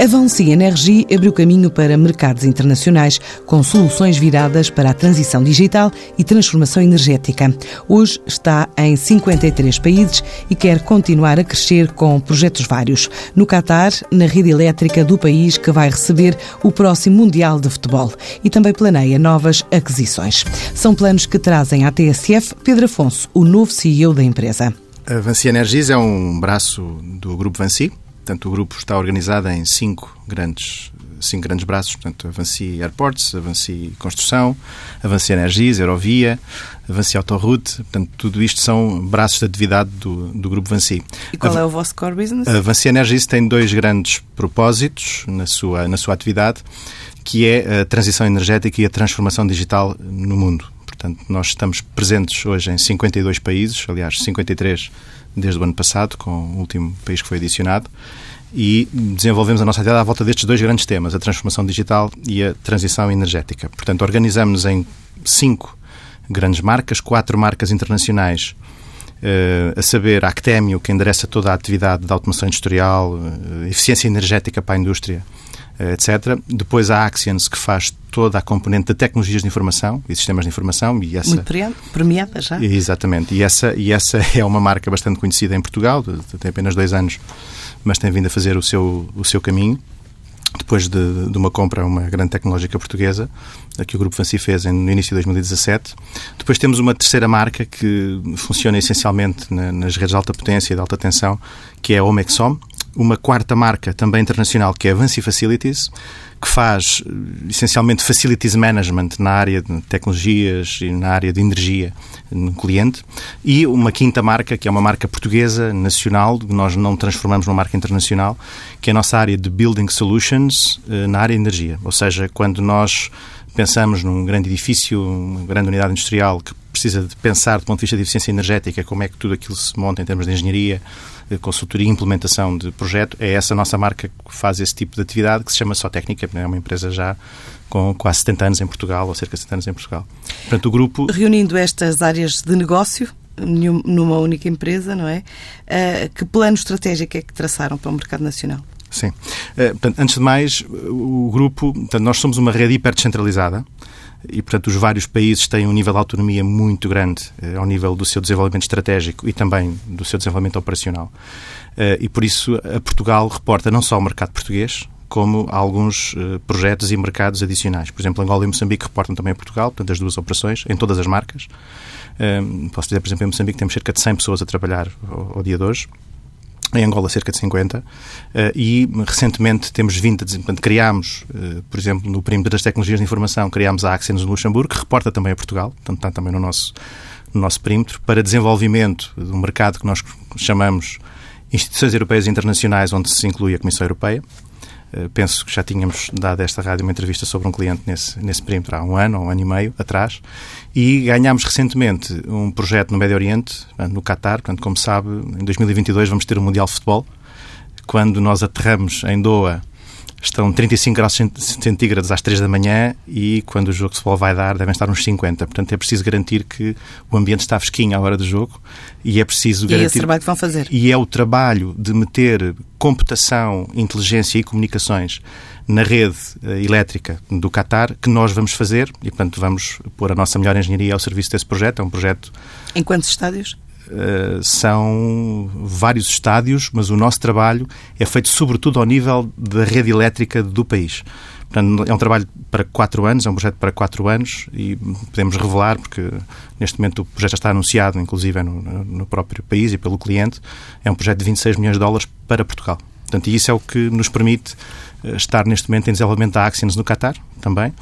A Vancy Energy abriu caminho para mercados internacionais com soluções viradas para a transição digital e transformação energética. Hoje está em 53 países e quer continuar a crescer com projetos vários. No Catar, na rede elétrica do país que vai receber o próximo Mundial de Futebol e também planeia novas aquisições. São planos que trazem à TSF Pedro Afonso, o novo CEO da empresa. A Vancy Energies é um braço do Grupo Vancy, Portanto, o grupo está organizado em cinco grandes, cinco grandes braços. Portanto, Avanci Airports, Avanci Construção, Avanci Energias, Aerovia, Avanci Autoroute. Portanto, tudo isto são braços de atividade do, do grupo Vanci. E qual é o vosso core business? A Avanci Energias tem dois grandes propósitos na sua, na sua atividade, que é a transição energética e a transformação digital no mundo. Portanto, nós estamos presentes hoje em 52 países, aliás, 53 desde o ano passado, com o último país que foi adicionado, e desenvolvemos a nossa atividade à volta destes dois grandes temas, a transformação digital e a transição energética. Portanto, organizamos-nos em cinco grandes marcas, quatro marcas internacionais, uh, a saber, a Actemio, que endereça toda a atividade de automação industrial, uh, eficiência energética para a indústria, etc. Depois a Axians, que faz toda a componente de tecnologias de informação e sistemas de informação. E essa, Muito premiada já. Exatamente. E essa, e essa é uma marca bastante conhecida em Portugal, tem apenas dois anos, mas tem vindo a fazer o seu, o seu caminho. Depois de, de uma compra a uma grande tecnológica portuguesa, que o Grupo Fancy fez no início de 2017. Depois temos uma terceira marca que funciona essencialmente nas redes de alta potência e de alta tensão, que é a Omexom. Uma quarta marca, também internacional, que é a Vancy Facilities, que faz eh, essencialmente facilities management na área de tecnologias e na área de energia no cliente, e uma quinta marca, que é uma marca portuguesa, nacional, que nós não transformamos numa marca internacional, que é a nossa área de Building Solutions eh, na área de energia. Ou seja, quando nós pensamos num grande edifício, uma grande unidade industrial que precisa de pensar do ponto de vista de eficiência energética, como é que tudo aquilo se monta em termos de engenharia, consultoria e implementação de projeto, é essa nossa marca que faz esse tipo de atividade, que se chama Só Técnica, é uma empresa já com quase 70 anos em Portugal, ou cerca de 70 anos em Portugal. Portanto, o grupo... Reunindo estas áreas de negócio numa única empresa, não é? Uh, que plano estratégico é que traçaram para o mercado nacional? Sim. Uh, portanto, antes de mais, o grupo, portanto, nós somos uma rede hiper descentralizada, e, portanto, os vários países têm um nível de autonomia muito grande eh, ao nível do seu desenvolvimento estratégico e também do seu desenvolvimento operacional. Eh, e, por isso, a Portugal reporta não só o mercado português, como alguns eh, projetos e mercados adicionais. Por exemplo, Angola e Moçambique reportam também a Portugal, portanto, as duas operações, em todas as marcas. Posso dizer, por exemplo, em Moçambique temos cerca de 100 pessoas a trabalhar ao, ao dia de hoje em Angola cerca de 50 eh, e recentemente temos vindo portanto, criámos, eh, por exemplo, no perímetro das tecnologias de informação, criámos a Axenos no Luxemburgo, que reporta também a Portugal, portanto está também no nosso, no nosso perímetro, para desenvolvimento de um mercado que nós chamamos instituições europeias e internacionais, onde se inclui a Comissão Europeia, penso que já tínhamos dado a esta rádio uma entrevista sobre um cliente nesse, nesse perímetro há um ano ou um ano e meio atrás e ganhámos recentemente um projeto no Médio Oriente, no Qatar. Portanto, como sabe, em 2022 vamos ter o Mundial de Futebol. Quando nós aterramos em Doha, estão 35 graus centígrados às 3 da manhã e quando o jogo de futebol vai dar devem estar uns 50. Portanto, é preciso garantir que o ambiente está fresquinho à hora do jogo e é preciso garantir... E é esse trabalho que vão fazer. E é o trabalho de meter computação, inteligência e comunicações na rede eh, elétrica do Qatar que nós vamos fazer e, portanto, vamos pôr a nossa melhor engenharia ao serviço desse projeto. É um projeto... Em quantos estádios? Uh, são vários estádios, mas o nosso trabalho é feito sobretudo ao nível da rede elétrica do país. Portanto, é um trabalho para quatro anos, é um projeto para quatro anos e podemos revelar, porque neste momento o projeto já está anunciado, inclusive no, no próprio país e pelo cliente, é um projeto de 26 milhões de dólares para Portugal. Portanto, isso é o que nos permite eh, estar neste momento em desenvolvimento da Axions no Qatar, também.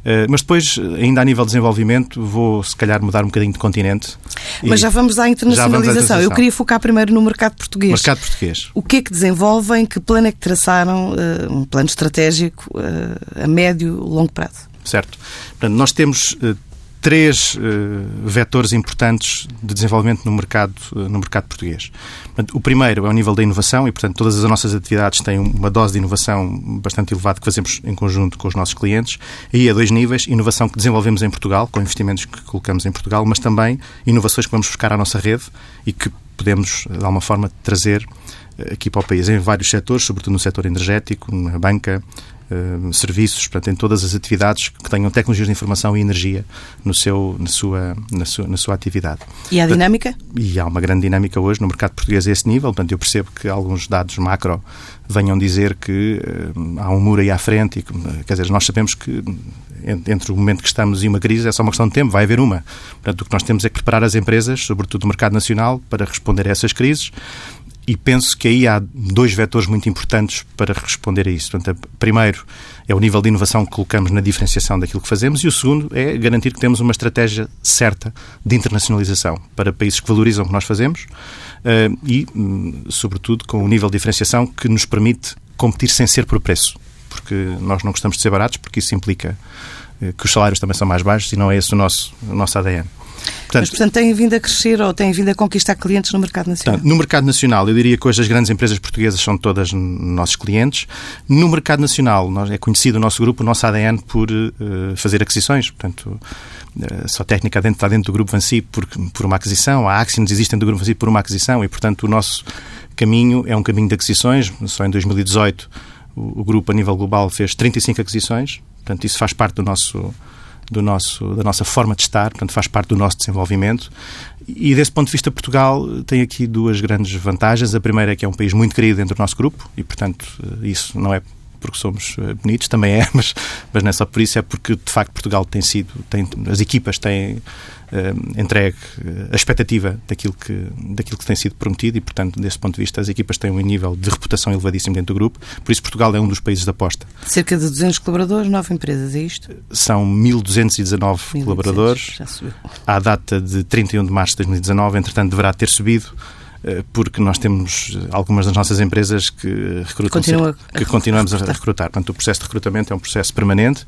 Uh, mas depois, ainda a nível de desenvolvimento, vou se calhar mudar um bocadinho de continente. Mas já vamos à internacionalização. Vamos à internacionalização. Eu queria focar primeiro no mercado português. Mercado português. O que é que desenvolvem? Que plano é que traçaram? Uh, um plano estratégico uh, a médio, longo prazo? Certo. Portanto, nós temos três uh, vetores importantes de desenvolvimento no mercado, uh, no mercado português. O primeiro é o nível da inovação e, portanto, todas as nossas atividades têm uma dose de inovação bastante elevada que fazemos em conjunto com os nossos clientes. Aí há dois níveis, inovação que desenvolvemos em Portugal, com investimentos que colocamos em Portugal, mas também inovações que vamos buscar à nossa rede e que podemos, de alguma forma, trazer eh, aqui para o país, em vários setores, sobretudo no setor energético, na banca, Uh, serviços, portanto, em todas as atividades que tenham tecnologias de informação e energia no seu, na, sua, na, sua, na sua atividade. E há dinâmica? E há uma grande dinâmica hoje no mercado português a esse nível. Portanto, eu percebo que alguns dados macro venham dizer que uh, há um muro aí à frente. E, quer dizer, nós sabemos que entre o momento que estamos e uma crise é só uma questão de tempo, vai haver uma. Portanto, o que nós temos é que preparar as empresas, sobretudo o mercado nacional, para responder a essas crises e penso que aí há dois vetores muito importantes para responder a isso. Portanto, primeiro é o nível de inovação que colocamos na diferenciação daquilo que fazemos e o segundo é garantir que temos uma estratégia certa de internacionalização para países que valorizam o que nós fazemos uh, e, um, sobretudo, com um nível de diferenciação que nos permite competir sem ser por preço, porque nós não gostamos de ser baratos, porque isso implica uh, que os salários também são mais baixos e não é esse o nosso, o nosso ADN. Portanto, Mas, portanto, têm vindo a crescer ou têm vindo a conquistar clientes no mercado nacional? Portanto, no mercado nacional, eu diria que hoje as grandes empresas portuguesas são todas nossos clientes. No mercado nacional, nós, é conhecido o nosso grupo, o nosso ADN, por uh, fazer aquisições. Portanto, uh, só técnica dentro, está dentro do grupo Vansi por, por uma aquisição. A Axions existem do grupo Vansi por uma aquisição e, portanto, o nosso caminho é um caminho de aquisições. Só em 2018 o, o grupo, a nível global, fez 35 aquisições. Portanto, isso faz parte do nosso do nosso, da nossa forma de estar, portanto, faz parte do nosso desenvolvimento. E, desse ponto de vista, Portugal tem aqui duas grandes vantagens. A primeira é que é um país muito querido dentro do nosso grupo e, portanto, isso não é porque somos eh, bonitos, também é, mas, mas não é só por isso, é porque de facto Portugal tem sido, tem, as equipas têm uh, entregue eh, a expectativa daquilo que, daquilo que tem sido prometido e, portanto, desse ponto de vista, as equipas têm um nível de reputação elevadíssimo dentro do grupo, por isso Portugal é um dos países de aposta. Cerca de 200 colaboradores, 9 empresas, é isto? São 1.219 colaboradores. Já subiu. À data de 31 de março de 2019, entretanto, deverá ter subido eh, porque nós temos algumas das nossas empresas que recrutam Continua que continuamos a recrutar. Portanto, o processo de recrutamento é um processo permanente.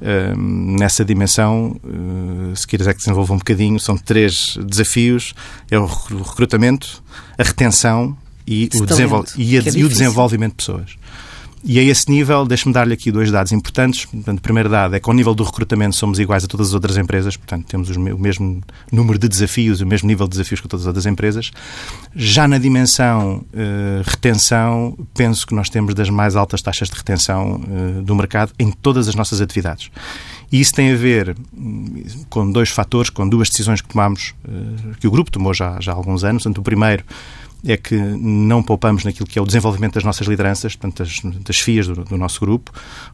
Uh, nessa dimensão, uh, se quiser que desenvolva um bocadinho, são três desafios: é o recrutamento, a retenção e, o, e, a, é e o desenvolvimento de pessoas. E a esse nível, deixe-me dar-lhe aqui dois dados importantes. Portanto, primeiro dado é que, ao nível do recrutamento, somos iguais a todas as outras empresas, portanto, temos o mesmo número de desafios, o mesmo nível de desafios que todas as outras empresas. Já na dimensão uh, retenção, penso que nós temos das mais altas taxas de retenção uh, do mercado em todas as nossas atividades. E isso tem a ver hum, com dois fatores, com duas decisões que tomamos, uh, que o grupo tomou já, já há alguns anos. Portanto, o primeiro é que não poupamos naquilo que é o desenvolvimento das nossas lideranças, portanto, das, das FIAs do, do, nosso grupo,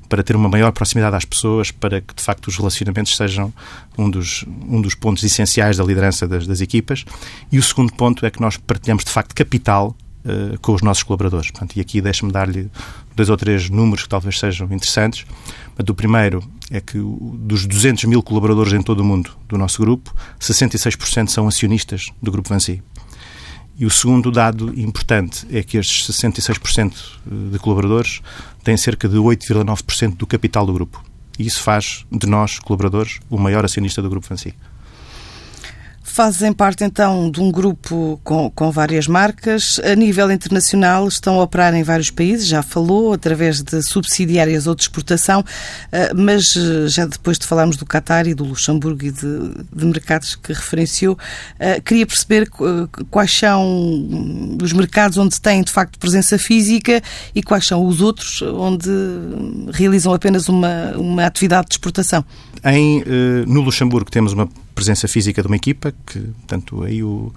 para ter uma maior proximidade às pessoas, para que, de facto, os relacionamentos sejam um dos, um dos pontos essenciais da liderança das, das equipas. E o segundo ponto é que nós partilhamos, de facto, capital uh, com os nossos colaboradores. Portanto, e aqui deixe-me dar-lhe dois ou três números que talvez sejam interessantes. Portanto, o primeiro é que dos 200 mil colaboradores em todo o mundo do nosso grupo, 66% são acionistas do Grupo Vansi. E o segundo dado importante é que estes 66% de colaboradores têm cerca de 8,9% do capital do grupo. E isso faz de nós, colaboradores, o maior acionista do Grupo Fancy. Fazem parte então de um grupo com, com várias marcas. A nível internacional estão a operar em vários países, já falou, através de subsidiárias ou de exportação, eh, mas eh, já depois de falarmos do Qatar e do Luxemburgo e de, de mercados que referenciou, eh, queria perceber quais são os mercados onde têm de facto presença física e quais são os outros onde realizam apenas uma, uma atividade de exportação. Em, no Luxemburgo temos uma presença física de uma equipa, que, portanto, aí o,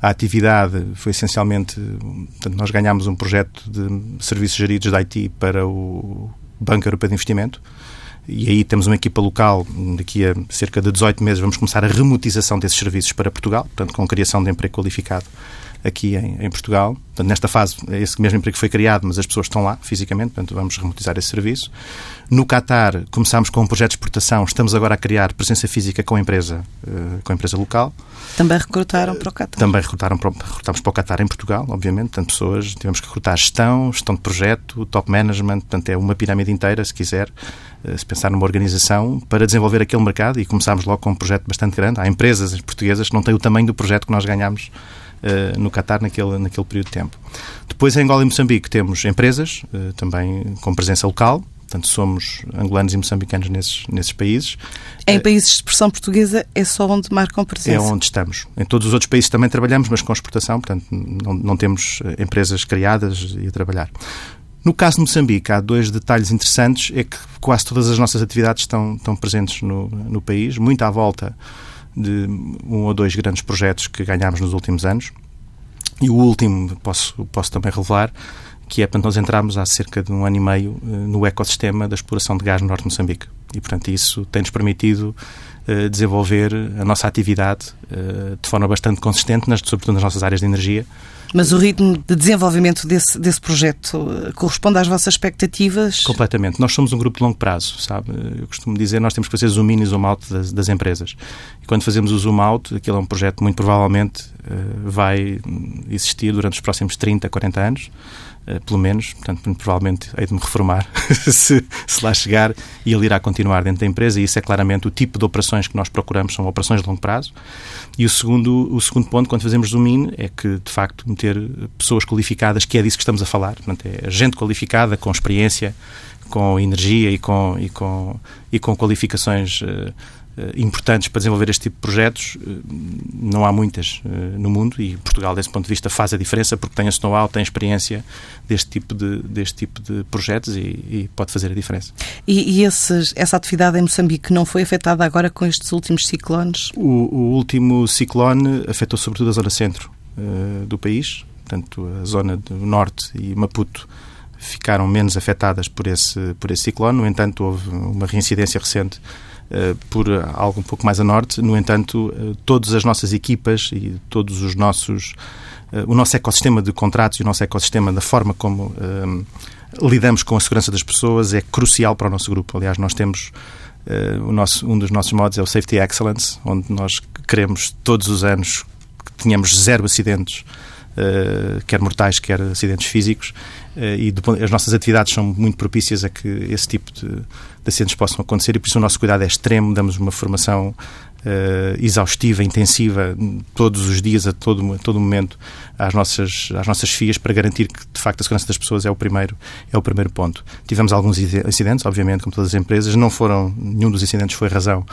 a atividade foi essencialmente. Portanto, nós ganhámos um projeto de serviços geridos da IT para o Banco Europeu de Investimento. E aí temos uma equipa local, daqui a cerca de 18 meses vamos começar a remotização desses serviços para Portugal, portanto com criação de emprego qualificado aqui em, em Portugal. Portanto, nesta fase, esse mesmo emprego foi criado, mas as pessoas estão lá fisicamente, portanto, vamos remotizar esse serviço. No Qatar, começámos com um projeto de exportação, estamos agora a criar presença física com a empresa, uh, com a empresa local. Também recrutaram para o Qatar? Também recrutaram para, recrutámos para o Qatar em Portugal, obviamente, portanto, pessoas, tivemos que recrutar gestão, gestão de projeto, top management, portanto, é uma pirâmide inteira, se quiser, uh, se pensar numa organização, para desenvolver aquele mercado e começámos logo com um projeto bastante grande. Há empresas portuguesas que não têm o tamanho do projeto que nós ganhámos uh, no Qatar naquele, naquele período de tempo. Depois, em Angola e Moçambique, temos empresas, uh, também com presença local, Portanto, somos angolanos e moçambicanos nesses, nesses países. Em países de expressão portuguesa é só onde marcam presença? É onde estamos. Em todos os outros países também trabalhamos, mas com exportação, portanto, não, não temos eh, empresas criadas e a trabalhar. No caso de Moçambique, há dois detalhes interessantes. É que quase todas as nossas atividades estão, estão presentes no, no país, muito à volta de um ou dois grandes projetos que ganhámos nos últimos anos. E o último, posso, posso também revelar, que é, para nós entrarmos há cerca de um ano e meio eh, no ecossistema da exploração de gás no Norte de Moçambique. E, portanto, isso tem-nos permitido uh, desenvolver a nossa atividade uh, de forma bastante consistente, nas, sobretudo nas nossas áreas de energia. Mas o ritmo de desenvolvimento desse, desse projeto corresponde às vossas expectativas? Completamente. Nós somos um grupo de longo prazo, sabe? Eu costumo dizer, nós temos que fazer zoom in e zoom out das, das empresas. E quando fazemos o zoom out, aquilo é um projeto muito provavelmente vai existir durante os próximos 30, 40 anos. Eh, pelo menos, portanto, provavelmente hei de me reformar se, se, lá chegar e ele irá continuar dentro da empresa e isso é claramente o tipo de operações que nós procuramos, são operações de longo prazo. E o segundo, o segundo ponto, quando fazemos zoom in, é que, de facto, meter pessoas qualificadas, que é disso que estamos a falar, portanto, é gente qualificada, com experiência, com energia e com, e com, e com qualificações uh, importantes para desenvolver este tipo de projetos, eh, não há muitas eh, no mundo e Portugal, desse ponto de vista, faz a diferença porque tem a know-how, tem experiência deste tipo de, deste tipo de projetos e, e pode fazer a diferença. E, e esses, essa atividade em Moçambique não foi afetada agora com estes últimos ciclones? O, o último ciclone afetou sobretudo a zona centro uh, do país, portanto, a zona do norte e Maputo ficaram menos afetadas por esse, por esse ciclone. No entanto, houve uma reincidência recente eh, por algo um pouco mais a norte. No entanto, eh, todas as nossas equipas e todos os nossos eh, o nosso ecossistema de contratos e o nosso ecossistema da forma como um, lidamos com a segurança das pessoas é crucial para o nosso grupo. Aliás, nós temos uh, o nosso, um dos nossos modos é o Safety Excellence, onde nós queremos todos os anos que tenhamos zero acidentes, quer mortais, quer acidentes físicos, uh, e as nossas atividades são muito propícias a que esse tipo de de acidentes possam acontecer e por isso o nosso cuidado é extremo, damos uma formação Uh, exaustiva, intensiva, todos os dias, a todo, a todo momento, às nossas, às nossas FIAs, para garantir que, de facto, a segurança das pessoas é o primeiro, é o primeiro ponto. Tivemos alguns incidentes, obviamente, como todas as empresas, não foram, nenhum dos incidentes foi razão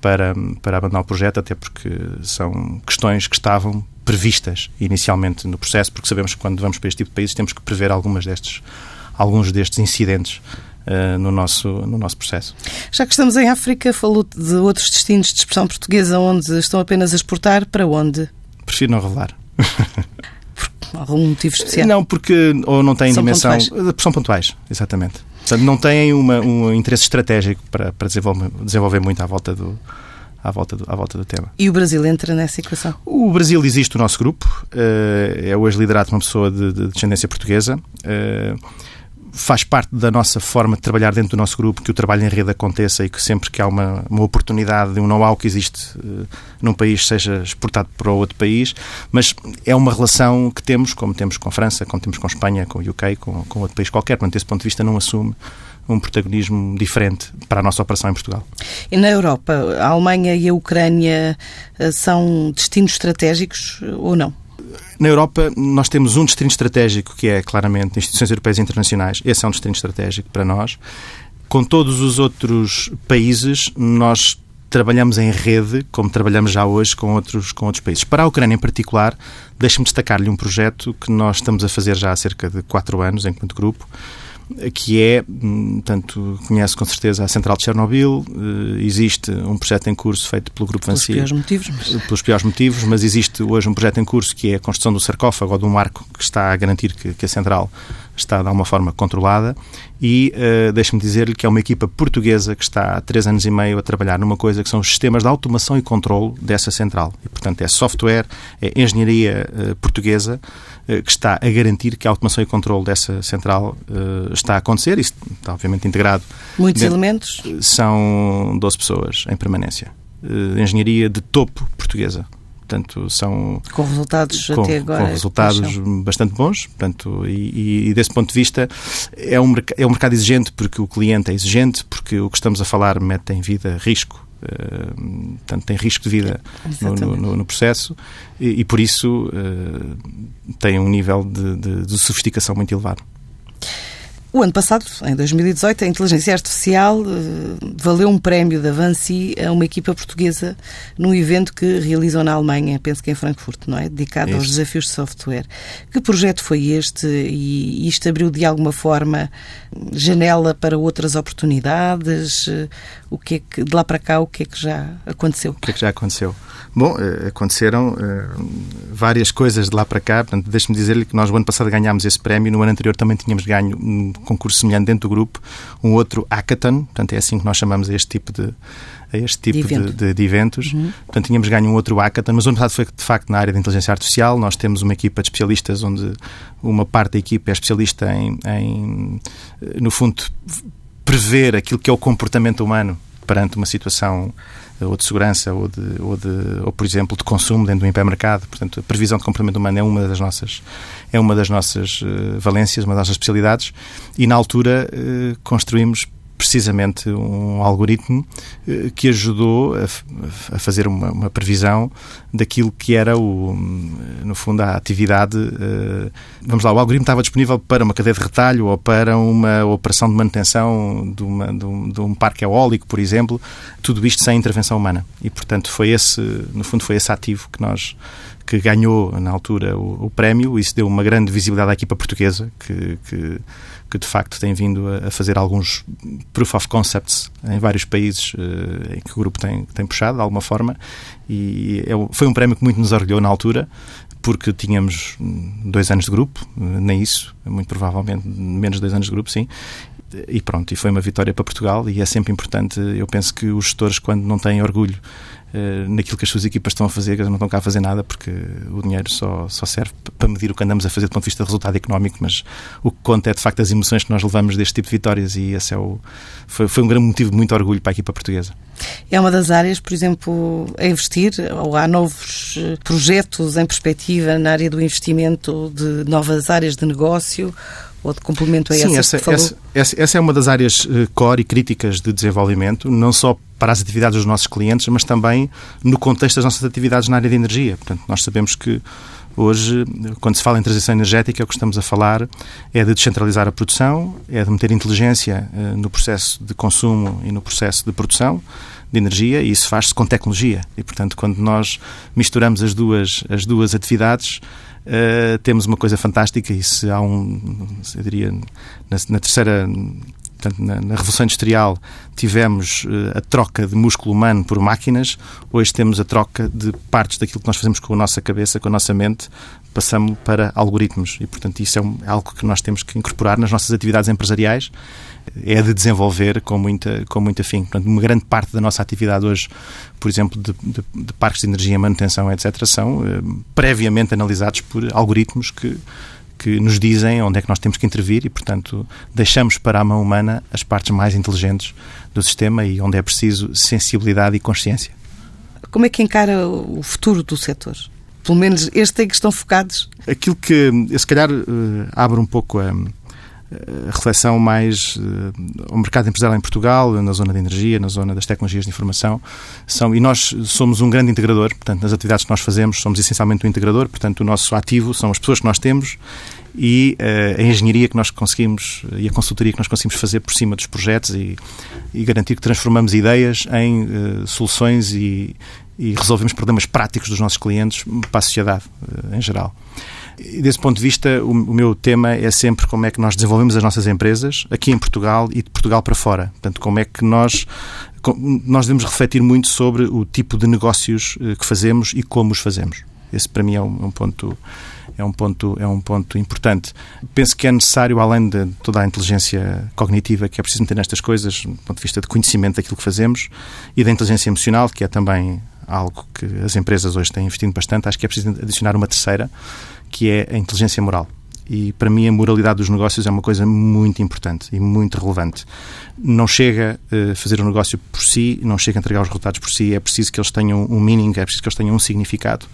para, para abandonar o projeto, até porque são questões que estavam previstas inicialmente no processo, porque sabemos que quando vamos para este tipo de países temos que prever algumas destes, alguns destes incidentes uh, no, nosso, no nosso processo. Já que estamos em África, falou de outros destinos de expressão portuguesa onde estão apenas a exportar, para onde? Prefiro não revelar. Por algum motivo especial? Não, porque ou não têm são dimensão. Pontuais. São pontuais, exatamente. Portanto, não têm uma, um interesse estratégico para, para desenvolver, desenvolver muito à volta do, à volta, do, à volta do tema. E o Brasil entra nessa equação? O Brasil existe o nosso grupo, eh, é hoje liderado por uma pessoa de, de descendência portuguesa. Faz parte da nossa forma de trabalhar dentro do nosso grupo que o trabalho em rede aconteça e que sempre que há uma, uma oportunidade de um know-how que existe uh, num país seja exportado para outro país, mas é uma relação que temos, como temos com a França, como temos com a Espanha, com o UK, com, com outro país qualquer, portanto, desse ponto de vista não assume um protagonismo diferente para a nossa operação em Portugal. E na Europa, a Alemanha e a Ucrânia eh, são destinos estratégicos ou não? Na Europa, nós temos um destino estratégico que é claramente instituições europeias e internacionais. Esse é um destino estratégico para nós. Com todos os outros países, nós trabalhamos em rede, como trabalhamos já hoje com outros, com outros países. Para a Ucrânia em particular, deixe-me destacar-lhe um projeto que nós estamos a fazer já há cerca de quatro anos, enquanto grupo, que é, hum, tanto conhece com certeza a central de Chernobyl, eh, existe um projeto em curso feito pelo Grupo Vansi. Pelos piores motivos. Mas... Pelos piores motivos, mas existe hoje um projeto em curso que é a construção do sarcófago ou de um arco que está a garantir que, que a central está de alguma forma controlada e uh, deixe-me dizer-lhe que é uma equipa portuguesa que está há três anos e meio a trabalhar numa coisa que são os sistemas de automação e controle dessa central. E, portanto, é software, é engenharia uh, portuguesa uh, que está a garantir que a automação e controle dessa central está a acontecer. Isso está, obviamente, integrado. Muitos dentro, elementos? São 12 pessoas em permanência. engenharia de topo portuguesa. Portanto, são com resultados com, até agora com resultados bastante bons. Portanto, e, e, desse ponto de vista é um, é um mercado exigente porque o cliente é exigente, porque o que estamos a falar mete em vida risco. Uh, portanto, tem risco de vida no, no, no, processo e, e por isso uh, tem um nível de, de, de sofisticação muito elevado. O ano passado, em 2018, a inteligência artificial uh, valeu um prémio da Vansi a uma equipa portuguesa num evento que realizou na Alemanha, penso que em Frankfurt, não é? Dedicado Isso. aos desafios de software. Que projeto foi este e isto abriu de alguma forma janela para outras oportunidades? O que é que, de lá para cá, o que é que já aconteceu? O que é que já aconteceu? Bom, eh, aconteceram eh, várias coisas de lá para cá. Portanto, deixe-me dizer-lhe que nós, no ano passado, ganhámos esse prémio. No ano anterior também tínhamos ganho um concurso semelhante dentro do grupo, um outro hackathon. Portanto, é assim que nós chamamos a este tipo de, a este tipo de, evento. de, de eventos. Uhum. Portanto, tínhamos ganho um outro hackathon, mas o ano passado foi de facto na área da inteligência artificial. Nós temos uma equipa de especialistas onde uma parte da equipa é especialista em, em no fundo, prever aquilo que é o comportamento humano perante uma situação ou de segurança ou, de, ou, de, ou, por exemplo, de consumo dentro do hipermercado. Portanto, a previsão de comportamento humano é uma das nossas, é uma das nossas uh, valências, uma das nossas especialidades e, na altura, uh, construímos precisamente um algoritmo eh, que ajudou a, a fazer uma, uma, previsão daquilo que era, o, no fundo, a atividade. Eh, vamos lá, o algoritmo estava disponível para uma cadeia de retalho ou para uma operação de manutenção de, uma, de, um, de um parque eólico, por exemplo, tudo isto sem intervenção humana. E, portanto, foi esse, no fundo, foi esse ativo que nós que ganhou na altura o, o prémio. Isso deu uma grande visibilidade à equipa portuguesa que, que que de facto tem vindo a, fazer alguns proof of concepts em vários países uh, em que o grupo tem, tem puxado de alguma forma. E é, foi um prémio que muito nos orgulhou na altura porque tínhamos dois anos de grupo, nem isso, muito provavelmente menos de dois anos de grupo, sim, e pronto, e foi uma vitória para Portugal e é sempre importante, eu penso que os gestores quando não têm orgulho eh, naquilo que as suas equipas estão a fazer, que não estão cá a fazer nada, porque o dinheiro só, só serve para medir o que andamos a fazer do ponto de vista de resultado económico, mas o que conta é de facto as emoções que nós levamos deste tipo de vitórias e esse é o, foi, foi um grande motivo de muito orgulho para a equipa portuguesa. É uma das áreas, por exemplo, a investir, ou há novos eh, projetos em perspectiva na área do investimento de novas áreas de negócio ou de complemento a Sim, essa, essa, essa, essa, é uma das áreas uh, core e críticas de desenvolvimento, não só para as atividades dos nossos clientes, mas também no contexto das nossas atividades na área de energia. Portanto, nós sabemos que hoje, quando se fala em transição energética, o que estamos a falar é de descentralizar a produção, é de meter inteligência uh, no processo de consumo e no processo de produção de energia e isso faz-se com tecnologia. E, portanto, quando nós misturamos as duas, as duas atividades, uh, temos uma coisa fantástica e se há um, eu diria, na, na terceira Portanto, na, na, Revolução Industrial tivemos uh, a troca de músculo humano por máquinas, hoje temos a troca de partes daquilo que nós fazemos com a nossa cabeça, com a nossa mente, passamos para algoritmos. E, portanto, isso é, um, é algo que nós temos que incorporar nas nossas atividades empresariais é de desenvolver com muita, com muita fim. Portanto, uma grande parte da nossa atividade hoje, por exemplo, de, de, de parques de energia, manutenção, etc., são eh, previamente analisados por algoritmos que, que nos dizem onde é que nós temos que intervir e, portanto, deixamos para a mão humana as partes mais inteligentes do sistema e onde é preciso sensibilidade e consciência. Como é que encara o futuro do setor? Pelo menos este em que estão focados? Aquilo que, se calhar, eh, abre um pouco a a reflexão mais uh, ao mercado empresarial em Portugal, na zona de energia, na zona das tecnologias de informação, são, e nós somos um grande integrador, portanto, nas atividades que nós fazemos, somos essencialmente um integrador, portanto, o nosso ativo são as pessoas que nós temos e uh, a engenharia que nós conseguimos e a consultoria que nós conseguimos fazer por cima dos projetos e, e garantir que transformamos ideias em uh, soluções e, e resolvemos problemas práticos dos nossos clientes para a sociedade em geral. E desse ponto de vista, o, o, meu tema é sempre como é que nós desenvolvemos as nossas empresas aqui em Portugal e de Portugal para fora. Portanto, como é que nós nós devemos refletir muito sobre o tipo de negócios eh, que fazemos e como os fazemos. Esse para mim é um, um ponto é um ponto, é um ponto importante. Penso que é necessário, além de toda a inteligência cognitiva que é preciso meter nestas coisas, do ponto de vista de conhecimento daquilo que fazemos, e da inteligência emocional, que é também algo que as empresas hoje têm investido bastante, acho que é preciso adicionar uma terceira, que é a inteligência moral. E para mim a moralidade dos negócios é uma coisa muito importante e muito relevante. Não chega a uh, fazer um negócio por si, não chega a entregar os resultados por si, é preciso que eles tenham um meaning, é preciso que eles tenham um significado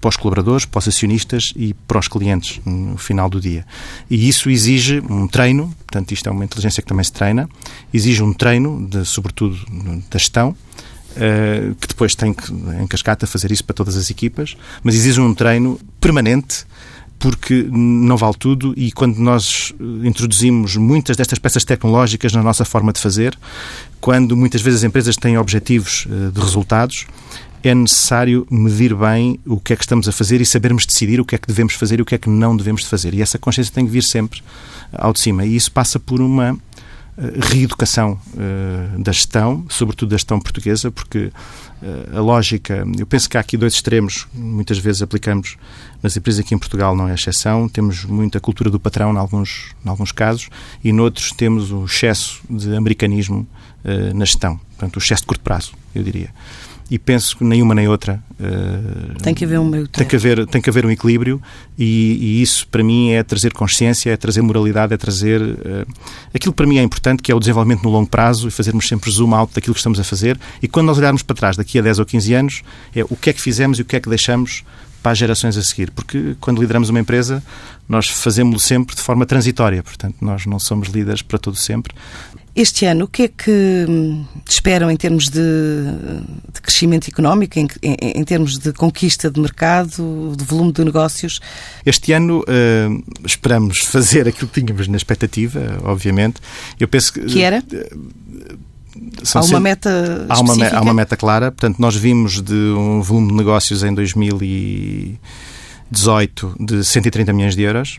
para os colaboradores, para os acionistas e para os clientes no final do dia. E isso exige um treino, portanto, isto é uma inteligência que também se treina, exige um treino, de, sobretudo da gestão, Uh, que depois tem que, em cascata, fazer isso para todas as equipas, mas exige um treino permanente porque não vale tudo e quando nós eh, introduzimos muitas destas peças tecnológicas na nossa forma de fazer, quando muitas vezes as empresas têm objetivos uh, de resultados, é necessário medir bem o que é que estamos a fazer e sabermos decidir o que é que devemos fazer e o que é que não devemos fazer. E essa consciência tem que vir sempre ao de cima. E isso passa por uma eh, reeducação uh, da gestão, sobretudo da gestão portuguesa, porque uh, a lógica, eu penso que há aqui dois extremos, muitas vezes aplicamos nas empresas aqui em Portugal não é exceção, temos muita cultura do patrão em alguns, em alguns casos e noutros temos o excesso de americanismo uh, na gestão, portanto o excesso de curto prazo, eu diria e penso que nenhuma nem outra. Uh, tem que haver um meio tem que haver Tem que haver um equilíbrio e, e, isso para mim é trazer consciência, é trazer moralidade, é trazer uh, aquilo que para mim é importante, que é o desenvolvimento no longo prazo e fazermos sempre zoom out daquilo que estamos a fazer e quando nós olharmos para trás daqui a 10 ou 15 anos é o que é que fizemos e o que é que deixamos para as gerações a seguir. Porque quando lideramos uma empresa, nós fazemos-lo sempre de forma transitória. Portanto, nós não somos líderes para todo sempre. Este ano, o que é que hum, esperam em termos de, de crescimento económico, em, em, em, termos de conquista de mercado, de volume de negócios? Este ano uh, esperamos fazer aquilo que tínhamos na expectativa, obviamente. Eu penso que. Que era? Uh, há uma meta há uma, há uma meta clara. Portanto, nós vimos de um volume de negócios em 2018 de 130 milhões de euros.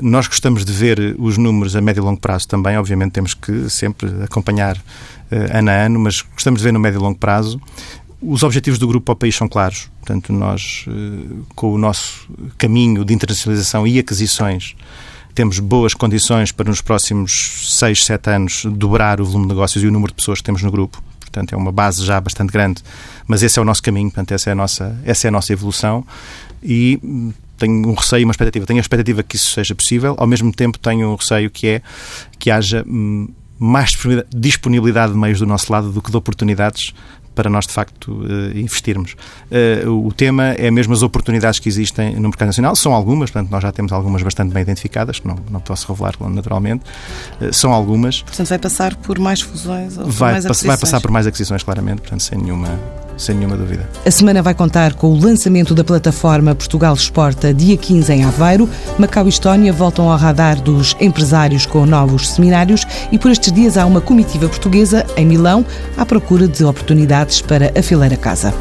Nós gostamos de ver os números a médio e longo prazo também, obviamente temos que sempre acompanhar uh, ano a ano, mas gostamos de ver no médio e longo prazo. Os objetivos do grupo para o país são claros, portanto, nós, uh, com o nosso caminho de internacionalização e aquisições, temos boas condições para nos próximos 6, 7 anos dobrar o volume de negócios e o número de pessoas que temos no grupo. Portanto, é uma base já bastante grande, mas esse é o nosso caminho, portanto, essa é a nossa, essa é a nossa evolução e tenho um receio e uma expectativa. Tenho a expectativa que isso seja possível, ao mesmo tempo tenho um receio que é que haja hum, mais disponibilidade de meios do nosso lado do que de oportunidades para nós, de facto, eh, investirmos. Eh, o tema é mesmo as oportunidades que existem no mercado nacional. São algumas, portanto, nós já temos algumas bastante bem identificadas, que não, não posso revelar naturalmente. Eh, são algumas. Portanto, vai passar por mais fusões ou vai, mais aquisições? Vai passar por mais aquisições, claramente, portanto, sem nenhuma sem nenhuma dúvida. A semana vai contar com o lançamento da plataforma Portugal Exporta, dia 15 em Aveiro. Macau e Estónia voltam ao radar dos empresários com novos seminários e por estes dias há uma comitiva portuguesa em Milão à procura de oportunidades para a casa.